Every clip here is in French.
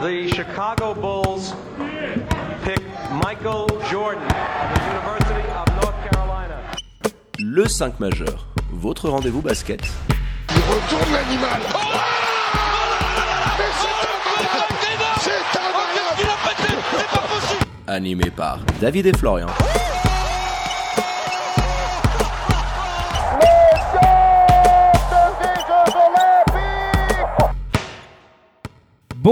the Chicago Bulls pick Michael Jordan of the University of North Carolina. Le 5 majeur, votre rendez-vous basket. Il retourne l'animal. Oh Mais c'est un malade C'est un malade Animé par David et Florian.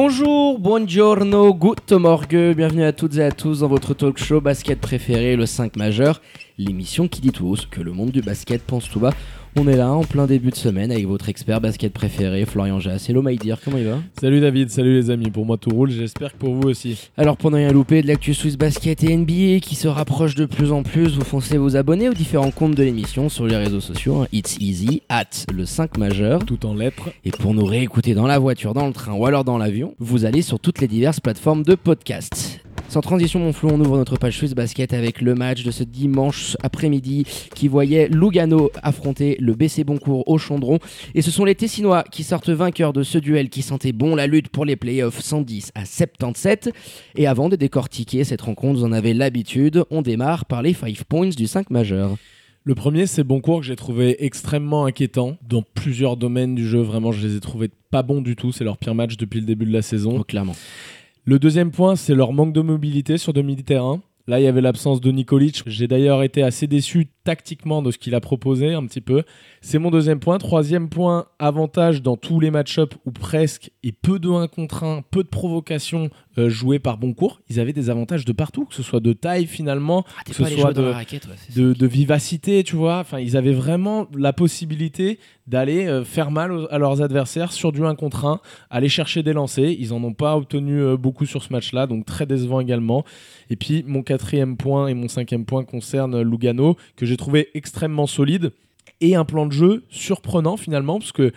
Bonjour, buongiorno, good morgue, bienvenue à toutes et à tous dans votre talk show basket préféré, le 5 majeur, l'émission qui dit tout haut ce que le monde du basket pense tout bas. On est là en plein début de semaine avec votre expert basket préféré, Florian Jass. Hello dear, comment il va? Salut David, salut les amis. Pour moi tout roule, j'espère que pour vous aussi. Alors pour ne rien louper de l'actu Swiss Basket et NBA qui se rapproche de plus en plus, vous foncez vous abonner aux différents comptes de l'émission sur les réseaux sociaux. hein. It's easy, at le 5 majeur. Tout en lettres. Et pour nous réécouter dans la voiture, dans le train ou alors dans l'avion, vous allez sur toutes les diverses plateformes de podcast. Sans transition, mon flou, on ouvre notre page Swiss Basket avec le match de ce dimanche après-midi qui voyait Lugano affronter le BC Boncourt au Chondron. Et ce sont les Tessinois qui sortent vainqueurs de ce duel qui sentait bon la lutte pour les playoffs 110 à 77. Et avant de décortiquer cette rencontre, vous en avez l'habitude, on démarre par les 5 points du 5 majeur. Le premier, c'est Boncourt que j'ai trouvé extrêmement inquiétant dans plusieurs domaines du jeu. Vraiment, je les ai trouvés pas bons du tout. C'est leur pire match depuis le début de la saison. Oh, clairement. Le deuxième point, c'est leur manque de mobilité sur demi-terrain. Là, il y avait l'absence de Nikolic. J'ai d'ailleurs été assez déçu tactiquement de ce qu'il a proposé un petit peu. C'est mon deuxième point. Troisième point, avantage dans tous les match-ups ou presque, et peu de 1 contre 1, peu de provocations euh, jouées par Boncourt. Ils avaient des avantages de partout, que ce soit de taille finalement, Ah, que ce soit de, la raquette, ouais, c'est ça. de, de vivacité, tu vois. Enfin, ils avaient vraiment la possibilité d'aller euh, faire mal aux- à leurs adversaires sur du 1 contre 1, aller chercher des lancers. Ils en ont pas obtenu euh, beaucoup sur ce match-là, donc très décevant également. Et puis, mon quatrième point et mon cinquième point concernent Lugano, que j'ai trouvé extrêmement solide et un plan de jeu surprenant finalement, parce que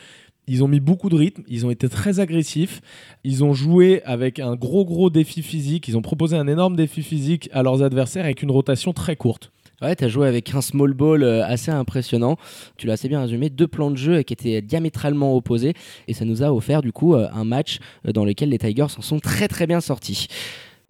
ils ont mis beaucoup de rythme, ils ont été très agressifs, ils ont joué avec un gros gros défi physique, ils ont proposé un énorme défi physique à leurs adversaires avec une rotation très courte. Ouais, t'as joué avec un small ball euh, assez impressionnant. Tu l'as assez bien résumé. Deux plans de jeu qui étaient diamétralement opposés. Et ça nous a offert du coup euh, un match euh, dans lequel les Tigers s'en sont très très bien sortis.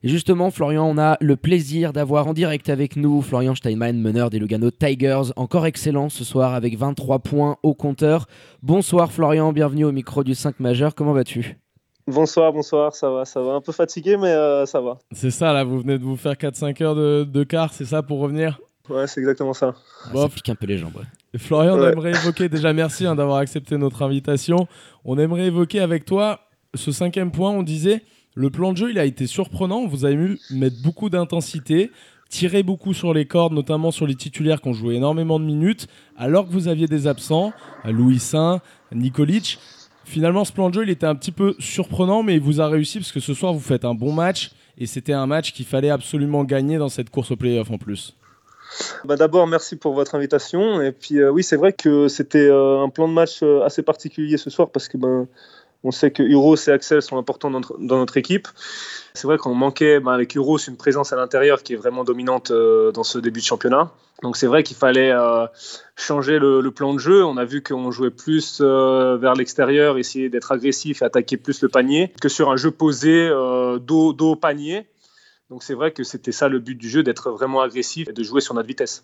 Et justement, Florian, on a le plaisir d'avoir en direct avec nous Florian Steinman, meneur des Lugano Tigers. Encore excellent ce soir avec 23 points au compteur. Bonsoir Florian, bienvenue au micro du 5 majeur. Comment vas-tu? Bonsoir, bonsoir, ça va, ça va. Un peu fatigué, mais euh, ça va. C'est ça, là, vous venez de vous faire 4-5 heures de, de quart, c'est ça pour revenir? Ouais, c'est exactement ça. Ah, Bon. Ça pique un peu les jambes. ouais. Et Florian, on aimerait évoquer, déjà merci hein, d'avoir accepté notre invitation. On aimerait évoquer avec toi ce cinquième point. On disait, le plan de jeu, il a été surprenant. Vous avez vu mettre beaucoup d'intensité, tirer beaucoup sur les cordes, notamment sur les titulaires qui ont joué énormément de minutes, alors que vous aviez des absents, Louis Saint, Nikolic. Finalement, ce plan de jeu, il était un petit peu surprenant, mais il vous a réussi parce que ce soir, vous faites un bon match. Et c'était un match qu'il fallait absolument gagner dans cette course au playoff en plus. Bah, D'abord, merci pour votre invitation. Et puis, euh, oui, c'est vrai que c'était euh, un plan de match euh, assez particulier ce soir parce que ben, on sait que Euros et Axel sont importants dans notre, équipe. C'est vrai qu'on manquait ben, avec Euros une présence à l'intérieur qui est vraiment dominante euh, dans ce début de championnat. Donc, c'est vrai qu'il fallait euh, changer le, plan de jeu. On a vu qu'on jouait plus euh, vers l'extérieur, essayer d'être agressif attaquer plus le panier que sur un jeu posé dos, dos au panier. Donc c'est vrai que c'était ça le but du jeu, d'être vraiment agressif et de jouer sur notre vitesse.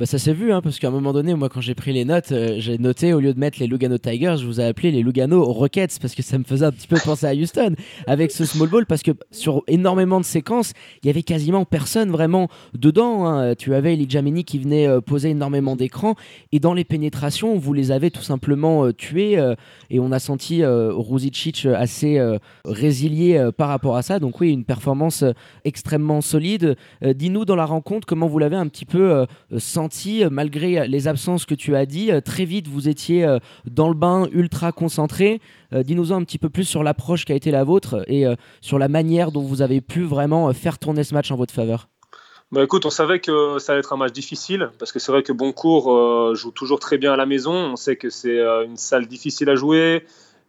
Bah ça s'est vu, hein, parce qu'à un moment donné, moi quand j'ai pris les notes, euh, j'ai noté au lieu de mettre les Lugano Tigers, je vous ai appelé les Lugano Rockets, parce que ça me faisait un petit peu penser à Houston, avec ce small ball, parce que sur énormément de séquences, il y avait quasiment personne vraiment dedans. hein. Tu avais Elijah Mini qui venait euh, poser énormément d'écrans, et dans les pénétrations, vous les avez tout simplement euh, tués, et on a senti Ruzicic assez résilié par rapport à ça. Donc oui, une performance extrêmement solide. Dis-nous dans la rencontre comment vous l'avez un petit peu euh, euh, malgré les absences que tu as dit. Euh, Très vite, vous étiez euh, dans le bain, ultra concentré. Euh, Dis-nous un petit peu plus sur l'approche qui a été la vôtre et euh, sur la manière dont vous avez pu vraiment euh, faire tourner ce match en votre faveur. Bah écoute, on savait que ça allait être un match difficile parce que c'est vrai que Boncourt euh, joue toujours très bien à la maison. On sait que c'est euh, une salle difficile à jouer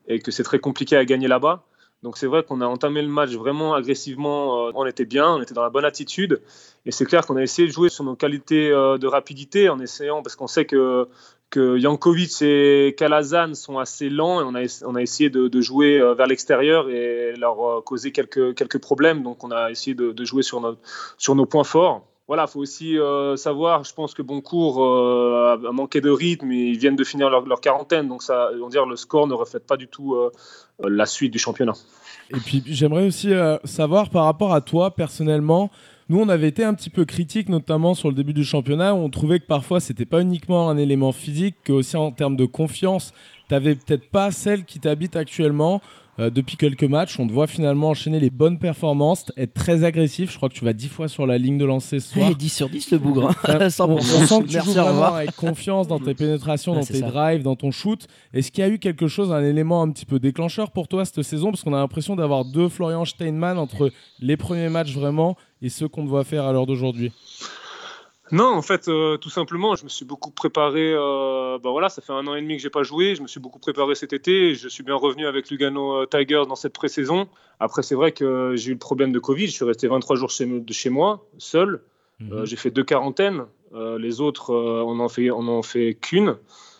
et que c'est très compliqué à gagner là-bas. Donc c'est vrai qu'on a entamé le match vraiment agressivement. on était bien, on était dans la bonne attitude. Et c'est clair qu'on a essayé de jouer sur nos qualités de rapidité en essayant, parce qu'on sait que que Jankovic et Kalazan sont assez lents et on a, essayé de, jouer vers l'extérieur et leur causer quelques, quelques problèmes. Donc on a essayé de, jouer sur, sur nos points forts voilà, faut aussi euh, savoir, je pense que Boncourt euh, a manqué de rythme, ils viennent de finir leur, quarantaine, donc on dire, le score ne reflète pas du tout euh, la suite du championnat. Et puis j'aimerais aussi savoir par rapport à toi personnellement, nous on avait été un petit peu critique notamment sur le début du championnat, où on trouvait que parfois c'était pas uniquement un élément physique, que aussi en termes de confiance, tu n'avais peut-être pas celle qui t'habite actuellement. Euh, depuis quelques matchs. On te voit finalement enchaîner les bonnes performances, être très agressif. Je crois que tu vas 10 fois sur la ligne de lancer ce soir. 10 sur 10 le bougre. Hein. on, sent que tu joues vraiment avec confiance dans tes pénétrations, dans tes drives, dans ton shoot. Est-ce qu'il y a eu quelque chose, un élément un petit peu déclencheur pour toi cette saison? Parce qu'on a l'impression d'avoir deux Florian Steinman entre les premiers matchs vraiment et ceux qu'on te voit faire à l'heure d'aujourd'hui. Non, en fait, euh, tout simplement, je me suis beaucoup préparé. Euh, bah voilà, ça fait un an et demi que j'ai pas joué. Je me suis beaucoup préparé cet été. je suis bien revenu avec Lugano euh, Tigers dans cette pré-saison. Après, c'est vrai que j'ai eu le problème de Covid. Je suis resté 23 jours chez, de chez moi, seul. Mhm. j'ai fait deux quarantaines. les autres, on en fait, on en fait qu'une.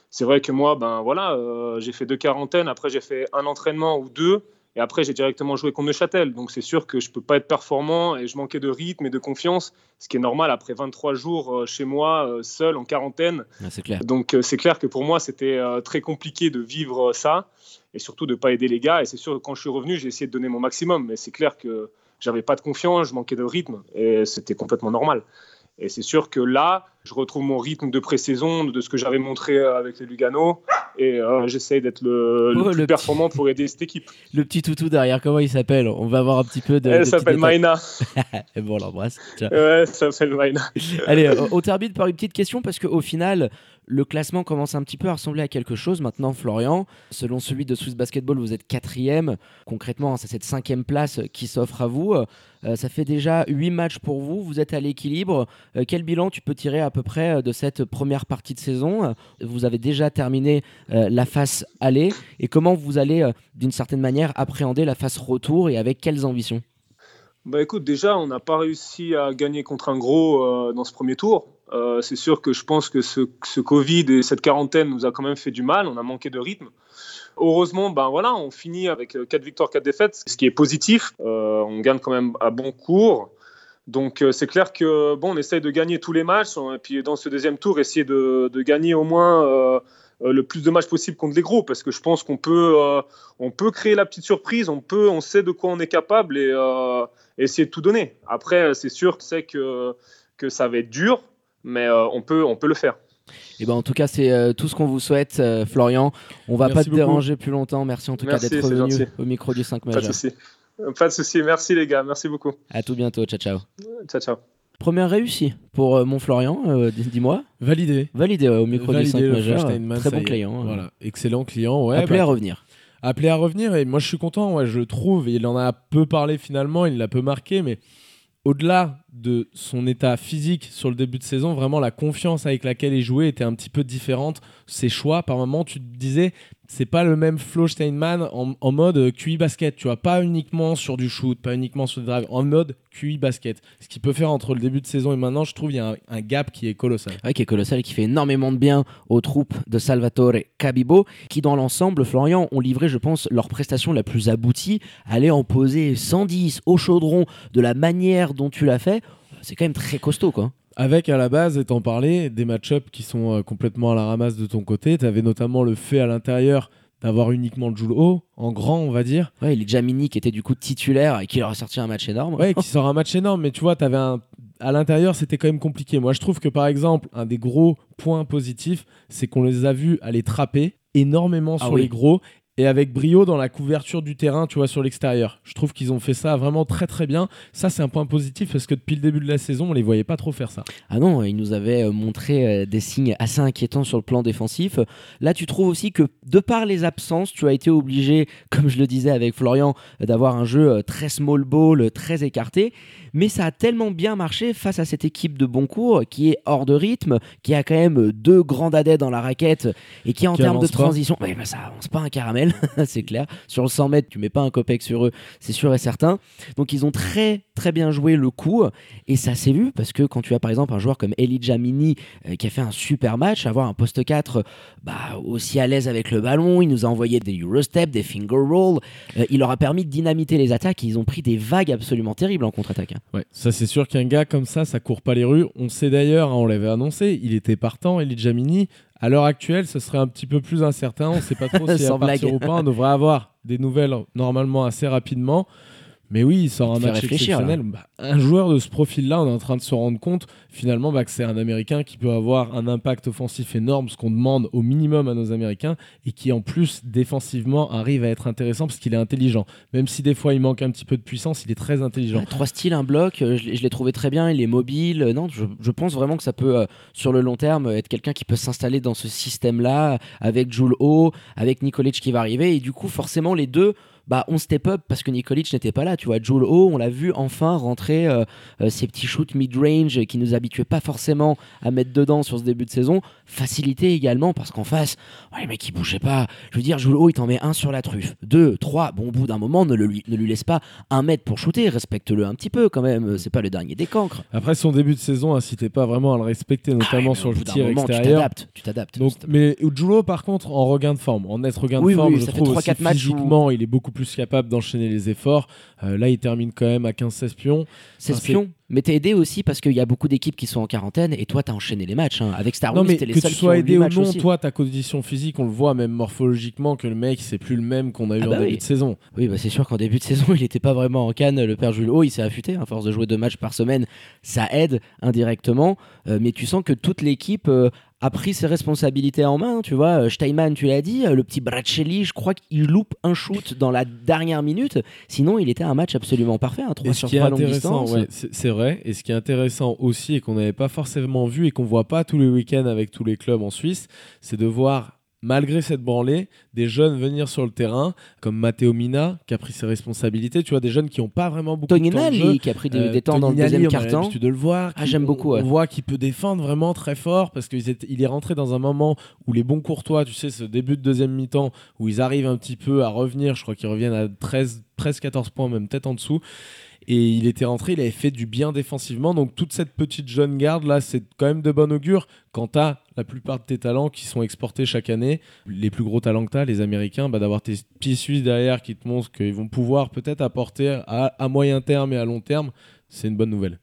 C'est vrai que moi, ben voilà, j'ai fait deux quarantaines. Après, j'ai fait un entraînement ou deux. Et après, j'ai directement joué contre Neuchâtel. Donc, c'est sûr que je ne peux pas être performant et je manquais de rythme et de confiance, ce qui est normal après 23 jours euh, chez moi, euh, seul, en quarantaine. c'est clair. Donc, euh, c'est clair que pour moi, c'était très compliqué de vivre ça et surtout de ne pas aider les gars. Et c'est sûr que quand je suis revenu, j'ai essayé de donner mon maximum. Mais c'est clair que j'avais pas de confiance, je manquais de rythme et c'était complètement normal. Et c'est sûr que là, je retrouve mon rythme de pré-saison, de ce que j'avais montré avec les Lugano. Et euh, j'essaye d'être le, oh, plus performant pour aider cette équipe. Le petit toutou derrière, comment il s'appelle? On va avoir un petit peu de. Elle s'appelle Maïna. et bon, on l'embrasse. Ouais, ça s'appelle Maïna. Allez, on termine par une petite question parce qu'au final, le classement commence un petit peu à ressembler à quelque chose. Maintenant, Florian, selon celui de Swiss Basketball, vous êtes quatrième. Concrètement, c'est cette cinquième place qui s'offre à vous. Euh, ça fait déjà huit matchs pour vous. Vous êtes à l'équilibre. Euh, quel bilan tu peux tirer à peu près euh, de cette première partie de saison Vous avez déjà terminé la phase aller. Et comment vous allez, d'une certaine manière, appréhender la phase retour et avec quelles ambitions? Bah écoute, déjà, on n'a pas réussi à gagner contre un gros dans ce premier tour. Euh, c'est sûr que je pense que ce, Covid et cette quarantaine nous a quand même fait du mal. On a manqué de rythme. Heureusement, ben voilà, on finit avec 4 euh, victoires, 4 défaites, ce qui est positif. Euh, on gagne quand même à bon cours. Donc c'est clair que bon, on essaye de gagner tous les matchs et puis dans ce deuxième tour, essayer de, gagner au moins le plus de matchs possible contre les gros, parce que je pense qu'on peut, on peut créer la petite surprise, on peut, on sait de quoi on est capable et essayer de tout donner. Après, c'est sûr, c'est que que ça va être dur, mais euh, on, peut, on peut le faire. Et eh ben en tout cas, c'est euh, tout ce qu'on vous souhaite, euh, Florian. On va pas te déranger plus longtemps. Merci en tout cas d'être revenu au micro du 5 majeur. Pas de souci. Merci les gars. Merci beaucoup. À tout bientôt. Ciao, ciao. Ciao, ciao. Première réussie pour mon Florian, dis-moi. Validé. Validé au micro du 5 majeur. Très bon client. Hein. Voilà, excellent client. Ouais, Appelé bah, à revenir. Appelé à revenir et moi je suis content. Ouais, je trouve. Il en a peu parlé finalement. Il l'a peu marqué, mais au-delà de son état physique sur le début de saison, vraiment la confiance avec laquelle il jouait était un petit peu différente. Ses choix, par moment, tu te disais, c'est pas le même Flo Steinman en, mode QI basket, tu vois, pas uniquement sur du shoot, pas uniquement sur du drive, en mode QI basket. Ce qui peut faire entre le début de saison et maintenant, je trouve il y a un, gap qui est colossal. Ouais, qui est colossal et qui fait énormément de bien aux troupes de Salvatore Cabibo, qui dans l'ensemble, Florian, ont livré, je pense, leur prestation la plus aboutie. Aller en poser 110 au chaudron de la manière dont tu l'as fait, c'est quand même très costaud, quoi. Avec à la base, étant parlé, des match-ups qui sont euh, complètement à la ramasse de ton côté. Tu avais notamment le fait à l'intérieur d'avoir uniquement le Joule haut, en grand, on va dire. Ouais, il est Jamini qui était du coup titulaire et qui leur a sorti un match énorme. Ouais, qui sort un match énorme, mais tu vois, avais un... à l'intérieur, c'était quand même compliqué. Moi, je trouve que par exemple, un des gros points positifs, c'est qu'on les a vus aller trapper énormément ah sur les gros et avec brio dans la couverture du terrain, tu vois, sur l'extérieur. Je trouve qu'ils ont fait ça vraiment très très bien. Ça, c'est un point positif parce que depuis le début de la saison, on les voyait pas trop faire ça. Ah non, ils nous avaient euh, montré euh, des signes assez inquiétants sur le plan défensif. Là, tu trouves aussi que de par les absences, tu as été obligé, comme je le disais avec Florian, d'avoir un jeu euh, très small ball, très écarté. Mais ça a tellement bien marché face à cette équipe de Boncourt qui est hors de rythme, qui a quand même deux grands dadais dans la raquette et qui en termes de transition, ouais, bah ça avance pas un caramel c'est clair. Sur le 100 mètres, tu mets pas un copec sur eux, c'est sûr et certain. Donc ils ont très très bien joué le coup et ça s'est vu parce que quand tu as par exemple un joueur comme Elijah Mini euh, qui a fait un super match, avoir un poste 4 bah, aussi à l'aise avec le ballon, il nous a envoyé des Eurostep, des finger roll, euh, il leur a permis de dynamiter les attaques ils ont pris des vagues absolument terribles en contre-attaque. hein. Ouais, ça c'est sûr qu'un gars comme ça, ça court pas les rues. On sait d'ailleurs, hein, on l'avait annoncé, il était partant, Elijah Mini. À l'heure actuelle, ce serait un petit peu plus incertain. On sait pas trop Sans va partir ou pas. On devrait avoir des nouvelles normalement assez rapidement. Mais oui, il sort un match exceptionnel. Bah, un joueur de ce profil-là, on est en train de se rendre compte finalement bah, que c'est un Américain qui peut avoir un impact offensif énorme, ce qu'on demande au minimum à nos Américains, et qui en plus défensivement arrive à être intéressant parce qu'il est intelligent. Même si des fois il manque un petit peu de puissance, il est très intelligent. Ouais, trois styles, un bloc, euh, je, l'ai- je l'ai trouvé très bien, il est mobile. euh, Non, je, je pense vraiment que ça peut, euh, sur le long terme, être quelqu'un qui peut s'installer dans ce système-là, avec Jules O, avec Nikolic qui va arriver. Et du coup, forcément, les deux. Bah, on step up parce que Nikolic n'était pas là, tu vois. O, on l'a vu enfin rentrer euh, euh, ces petits shoots mid-range qui nous habituaient pas forcément à mettre dedans sur ce début de saison. Facilité également parce qu'en face, ouais, le mec il bougeait pas. Je veux dire, Jules O, il t'en met un sur la truffe, deux, trois. Bon, au bout d'un moment, ne, le lui, ne lui laisse pas un mètre pour shooter, respecte-le un petit peu quand même, c'est pas le dernier des cancres. Après son début de saison, incitait pas vraiment à le respecter, Ah notamment ouais, sur le tir moment, extérieur. Tu t'adaptes. Donc, mais Ujulo, par contre, en regain de forme, en net regain de Oui, forme, oui, je ça fait trouve trois, aussi quatre matchs où- physiquement, il est beaucoup plus capable d'enchaîner les efforts. Euh, là, il termine quand même à 15-16 pions. c'est enfin, espion. Mais t'es aidé aussi parce qu'il y a beaucoup d'équipes qui sont en quarantaine et toi t'as enchaîné les matchs. hein. Avec Star non, Wars, mais t'es les que seuls tu qui ont sois huit aidé ou non, aussi. toi, ta condition physique, on le voit même morphologiquement que le mec, c'est plus le même qu'on a eu Ah en bah début de saison. Oui, bah c'est sûr qu'en début de saison, il n'était pas vraiment en canne. Le père Jules, oh, il s'est affûté. À force de jouer deux matchs par semaine, ça aide indirectement. Euh, mais tu sens que toute l'équipe euh, a pris ses responsabilités en main. Tu vois, Euh, Steinman, tu l'as dit, le petit Bracelli, je crois qu'il loupe un shoot dans la dernière minute. Sinon, il était un match absolument parfait. Un 3 Et sur ce qui est 3 longue intéressant, distance. ouais, c'est vrai, et ce qui est intéressant aussi et qu'on n'avait pas forcément vu et qu'on voit pas tous les week-ends avec tous les clubs en Suisse, c'est de voir malgré cette branlée, des jeunes venir sur le terrain, comme Matteo Mina, qui a pris ses responsabilités, tu vois, des jeunes qui n'ont pas vraiment beaucoup de temps de jeu. Qui a pris des, Euh, des temps dans le deuxième quart-temps. l'habitude de le voir. Ah, j'aime beaucoup, ouais. On voit qu'il peut défendre vraiment très fort parce qu'il est, il est rentré dans un moment où les bons courtois, tu sais, ce début de deuxième mi-temps, où ils arrivent un petit peu à revenir. Je crois qu'ils reviennent à 13, 13-14 points, même peut-être en dessous. Et il était rentré, il avait fait du bien défensivement. Donc toute cette petite jeune garde là, c'est quand même de bon augure. Quant à la plupart de tes talents qui sont exportés chaque année, les plus gros talents que tu as, les Américains, bah, d'avoir tes petits Suisses derrière qui te montrent qu'ils vont pouvoir peut-être apporter à moyen terme et à long terme, c'est une bonne nouvelle.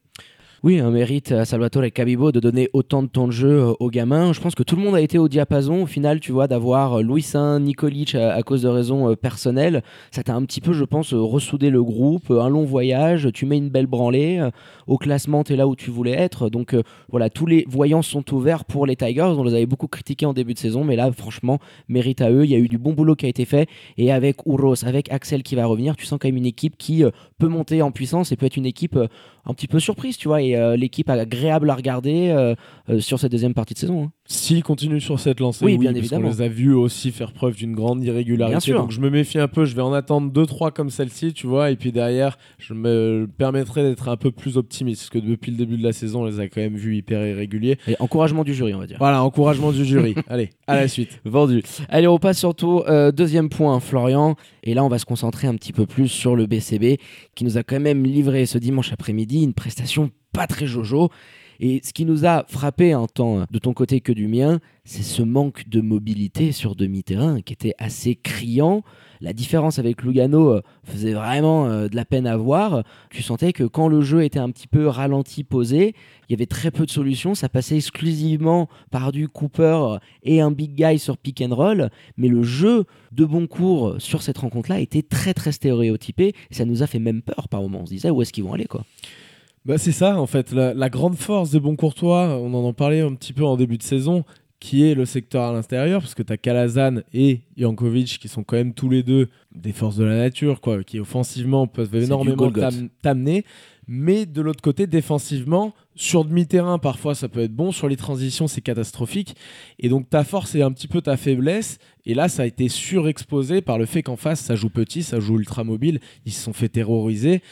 Oui, un mérite à Salvatore Cabibo de donner autant de temps de jeu euh, aux gamins. Je pense que tout le monde a été au diapason au final, tu vois, d'avoir euh, Louis Saint, Nikolic à, cause de raisons euh, personnelles. Ça t'a un petit peu, je pense, ressoudé le groupe. Un long voyage, tu mets une belle branlée. Au classement, tu es là où tu voulais être. Donc voilà, tous les voyants sont ouverts pour les Tigers. On les avait beaucoup critiqués en début de saison, mais là, franchement, mérite à eux. Il y a eu du bon boulot qui a été fait. Et avec Ouros, avec Axel qui va revenir, tu sens quand même une équipe qui peut monter en puissance et peut être une équipe un petit peu surprise, tu vois, et euh, l'équipe agréable à regarder euh, euh, sur cette deuxième partie de saison. hein. S'ils continuent sur cette lancée, Oui, oui, bien évidemment. qu'on les a vus aussi faire preuve d'une grande irrégularité. Bien sûr. Donc je me méfie un peu, je vais en attendre 2-3 comme celle-ci, tu vois, et puis derrière, je me permettrai d'être un peu plus optimiste, parce que depuis le début de la saison, on les a quand même vus hyper irréguliers. Et encouragement du jury, on va dire. Voilà, encouragement du jury. Allez, à la suite. Vendu. Allez, on passe surtout euh, deuxième point, Florian. Et là, on va se concentrer un petit peu plus sur le BCB, qui nous a quand même livré ce dimanche après-midi une prestation pas très jojo. Et ce qui nous a frappé un temps de ton côté que du mien, c'est ce manque de mobilité sur demi-terrain qui était assez criant. La différence avec Lugano euh, faisait vraiment euh, de la peine à voir. Tu sentais que quand le jeu était un petit peu ralenti, posé, il y avait très peu de solutions. Ça passait exclusivement par du Cooper et un big guy sur pick and roll. Mais le jeu de bon cours sur cette rencontre-là était très très stéréotypé. Et ça nous a fait même peur par moments. On se disait où est-ce qu'ils vont aller quoi? Bah, c'est ça, en fait. La, la grande force des bons courtois, on en en parlait un petit peu en début de saison, qui est le secteur à l'intérieur, parce que tu as Kalazan et Jankovic qui sont quand même tous les deux des forces de la nature, quoi, qui offensivement peuvent énormément t'amener. Mais de l'autre côté, défensivement, sur demi-terrain, parfois ça peut être bon, sur les transitions, c'est catastrophique. Et donc ta force est un petit peu ta faiblesse. Et là, ça a été surexposé par le fait qu'en face, ça joue petit, ça joue ultra mobile, ils se sont fait terroriser.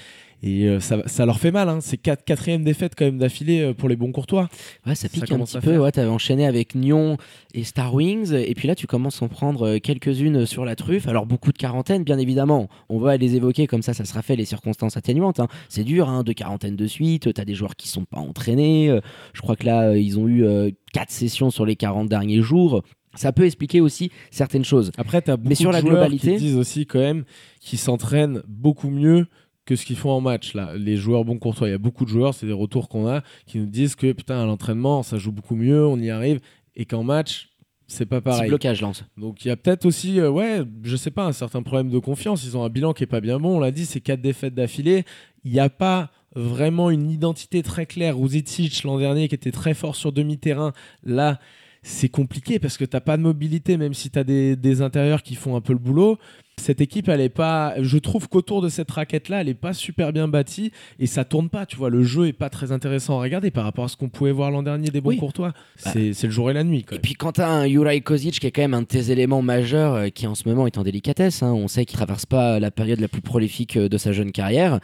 Et euh, ça, ça leur fait mal. Hein. C'est quatre, quatrième défaite quand même d'affilée euh, pour les bons courtois. Ouais, ça pique un petit peu. Ouais, t'avais enchaîné avec Nyon et Star Wings, et puis là, tu commences à en prendre euh, quelques-unes sur la truffe. Alors, beaucoup de quarantaine, bien évidemment. On va les évoquer comme ça, ça sera fait les circonstances atténuantes. hein. C'est dur, hein, de quarantaine de suite. T'as des joueurs qui sont pas entraînés. Je crois que là, ils ont eu euh, quatre sessions sur les 40 derniers jours. Ça peut expliquer aussi certaines choses. Après, tu as beaucoup sur de la joueurs globalité- qui disent aussi quand même qu'ils s'entraînent beaucoup mieux que ce qu'ils font en match. Là, les joueurs bons courtois, il y a beaucoup de joueurs, c'est des retours qu'on a, qui nous disent que putain, à l'entraînement, ça joue beaucoup mieux, on y arrive, et qu'en match, c'est pas pareil. blocage, lance. Donc il y a peut-être aussi, euh, ouais, je sais pas, un certain problème de confiance. Ils ont un bilan qui est pas bien bon. On l'a dit, c'est quatre défaites d'affilée. Il n'y a pas vraiment une identité très claire. Ruzicic l'an dernier qui était très fort sur demi-terrain, là c'est compliqué parce que t'as pas de mobilité, même si tu as des, des intérieurs qui font un peu le boulot. Cette équipe, elle est pas. Je trouve qu'autour de cette raquette-là, elle est pas super bien bâtie et ça tourne pas. Tu vois, le jeu est pas très intéressant à regarder par rapport à ce qu'on pouvait voir l'an dernier des bons Oui. courtois. C'est c'est le jour et la nuit. Et puis quand t'as un Juraj Kozic qui est quand même un de tes éléments majeurs euh, qui en ce moment est en délicatesse, hein, on sait qu'il traverse pas la période la plus prolifique euh, de sa jeune carrière.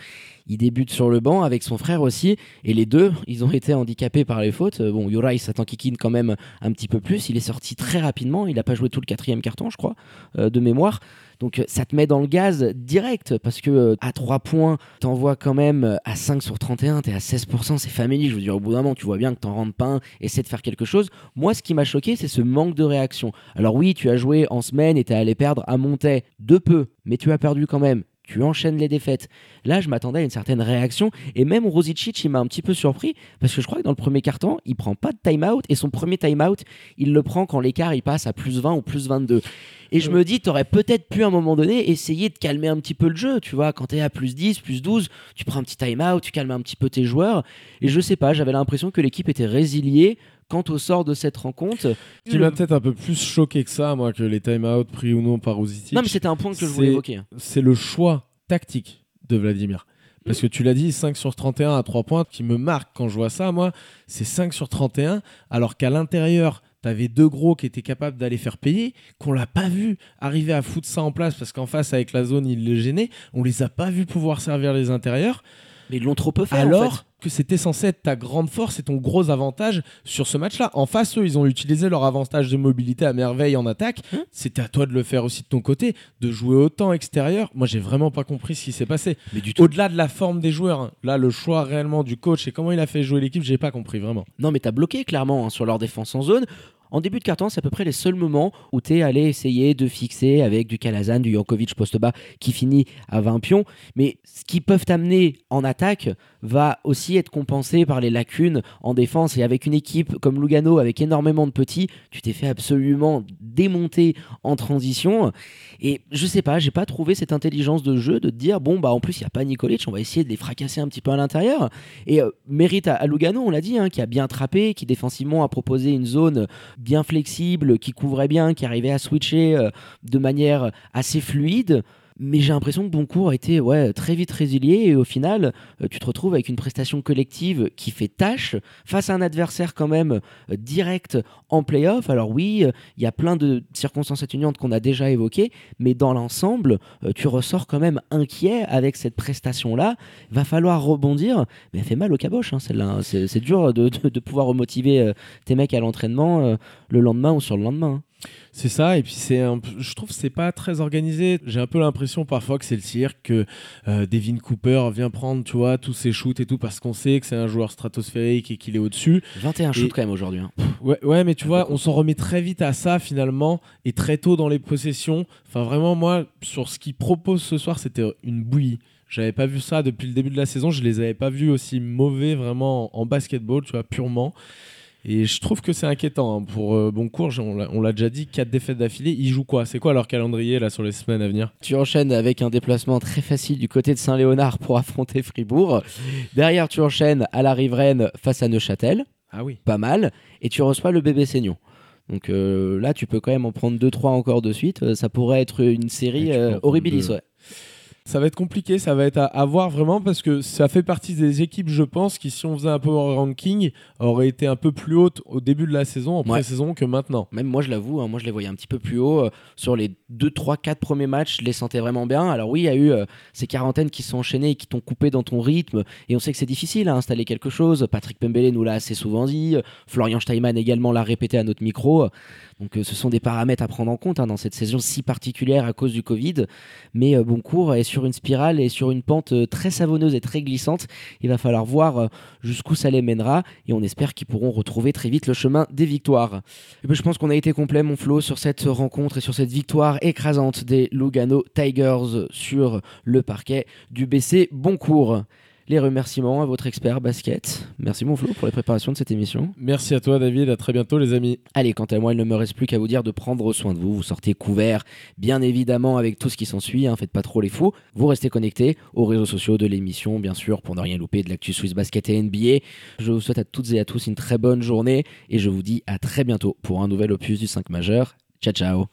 Il débute sur le banc avec son frère aussi, et les deux, ils ont été handicapés par les fautes. Euh, Bon, Juraj s'attend kikine quand même un petit peu plus. Il est sorti très rapidement. Il a pas joué tout le quatrième carton, je crois, euh, de mémoire. Donc euh, ça te met dans le gaz direct parce que euh, à 3 points, t'envoies quand même euh, à 5 sur 31, t'es à 16%, c'est familier. Je veux dire, au bout d'un moment, tu vois bien que t'en rentres pas un, essaie de faire quelque chose. Moi, ce qui m'a choqué, c'est ce manque de réaction. Alors oui, tu as joué en semaine et t'es allé perdre à Montaix de peu, mais tu as perdu quand même. Tu enchaînes les défaites. Là, je m'attendais à une certaine réaction. Et même Rosicic, il m'a un petit peu surpris parce que je crois que dans le premier carton, il prend pas de time-out. Et son premier time-out, il le prend quand l'écart il passe à plus 20 ou plus 22. Et je me dis, t'aurais peut-être pu à un moment donné essayer de calmer un petit peu le jeu. Tu vois, quand t'es à plus 10, plus 12, tu prends un petit time-out, tu calmes un petit peu tes joueurs. Et je sais pas, j'avais l'impression que l'équipe était résiliée quant au sort de cette rencontre. Ce qui m'a peut-être un peu plus choqué que ça, moi, que les time-out pris ou non par Rositic. Non, mais c'était un point que je voulais évoquer. c'est le choix tactique de Vladimir. Parce que tu l'as dit, 5 sur 31 à 3 points, qui me marque quand je vois ça, moi, c'est 5 sur 31, alors qu'à l'intérieur, t'avais deux gros qui étaient capables d'aller faire payer, qu'on l'a pas vu arriver à foutre ça en place, parce qu'en face, avec la zone, il le gênait, on les a pas vus pouvoir servir les intérieurs, Mais ils l'ont trop peu fait. en alors fait. Que c'était censé être ta grande force et ton gros avantage sur ce match-là. En face, eux, ils ont utilisé leur avantage de mobilité à merveille en attaque. Hein C'était à toi de le faire aussi de ton côté, de jouer autant extérieur. Moi, j'ai vraiment pas compris ce qui s'est passé. Mais du tout. Au-delà de la forme des joueurs, hein, là, le choix réellement du coach et comment il a fait jouer l'équipe, j'ai pas compris vraiment. Non, mais t'as bloqué clairement hein, sur leur défense en zone. En début de carton, c'est à peu près les seuls moments où t'es allé essayer de fixer avec du Kalazan, du Jankovic poste bas qui finit à 20 pions. Mais ce qui peuvent t'amener en attaque va aussi être compensé par les lacunes en défense. Et avec une équipe comme Lugano, avec énormément de petits, tu t'es fait absolument démonter en transition. Et je sais pas, j'ai pas trouvé cette intelligence de jeu de te dire bon, bah en plus, il n'y a pas Nikolic, on va essayer de les fracasser un petit peu à l'intérieur. Et euh, mérite à, Lugano, on l'a dit, hein, qui a bien trappé, qui défensivement a proposé une zone bien flexible, qui couvrait bien, qui arrivait à switcher euh, de manière assez fluide. Mais j'ai l'impression que Boncourt a été ouais, très vite résilié et au final, euh, tu te retrouves avec une prestation collective qui fait tâche face à un adversaire quand même euh, direct en playoff. Alors oui, il y a plein de circonstances atténuantes qu'on a déjà évoquées, mais dans l'ensemble, euh, tu ressors quand même inquiet avec cette prestation-là. Va falloir rebondir, mais elle fait mal au caboche, hein, celle-là. hein. C'est dur de, pouvoir remotiver tes mecs à l'entraînement le lendemain ou sur le lendemain. hein. C'est ça, et puis c'est un je trouve que c'est pas très organisé. J'ai un peu l'impression parfois que c'est le cirque, que euh, Devin Cooper vient prendre, tu vois, tous ses shoots et tout parce qu'on sait que c'est un joueur stratosphérique et qu'il est au-dessus. 21 shoots Et- quand même aujourd'hui. hein. Ouais, ouais, mais tu vois, on s'en remet très vite à ça finalement et très tôt dans les possessions. Enfin, vraiment, moi, sur ce qu'il propose ce soir, c'était une bouillie. J'avais pas vu ça depuis le début de la saison. Je les avais pas vus aussi mauvais vraiment en, en basketball, tu vois, purement. Et je trouve que c'est inquiétant hein. pour euh, Boncourt. On l'a- déjà dit, quatre défaites d'affilée. Ils jouent quoi? C'est quoi leur calendrier là sur les semaines à venir? Tu enchaînes avec un déplacement très facile du côté de Saint-Léonard pour affronter Fribourg. Derrière, tu enchaînes à la riveraine face à Neuchâtel. Ah oui. pas mal, et tu reçois le bébé Seignon. Donc euh, là, tu peux quand même en prendre 2-3 encore de suite. Euh, ça pourrait être une série euh, horribilis. Ouais. Ça va être compliqué, ça va être à, à, voir vraiment parce que ça fait partie des équipes, je pense, qui, si on faisait un power ranking, auraient été un peu plus hautes au début de la saison, en pré-saison, que maintenant. Même moi, je l'avoue, hein, moi, je les voyais un petit peu plus haut. Euh, sur les 2, 3, 4 premiers matchs, je les sentais vraiment bien. Alors, oui, il y a eu euh, ces quarantaines qui sont enchaînées et qui t'ont coupé dans ton rythme. Et on sait que c'est difficile à installer quelque chose. Patrick Pembele nous l'a assez souvent dit. Florian Steinmann également l'a répété à notre micro. Donc, euh, ce sont des paramètres à prendre en compte hein, dans cette saison si particulière à cause du Covid. Mais Boncourt est sur une spirale et sur une pente très savonneuse et très glissante. Il va falloir voir jusqu'où ça les mènera et on espère qu'ils pourront retrouver très vite le chemin des victoires. Et ben, je pense qu'on a été complet, mon Flo, sur cette rencontre et sur cette victoire écrasante des Lugano Tigers sur le parquet du BC Boncourt les remerciements à votre expert basket. Merci mon Flo pour la préparation de cette émission. Merci à toi David, à très bientôt les amis. Allez, quant à moi, il ne me reste plus qu'à vous dire de prendre soin de vous. Vous sortez couverts, bien évidemment avec tout ce qui s'ensuit, hein, faites pas trop les fous. Vous restez connectés aux réseaux sociaux de l'émission, bien sûr, pour ne rien louper de l'actu Swiss Basket et NBA. Je vous souhaite à toutes et à tous une très bonne journée et je vous dis à très bientôt pour un nouvel opus du 5 majeur. Ciao ciao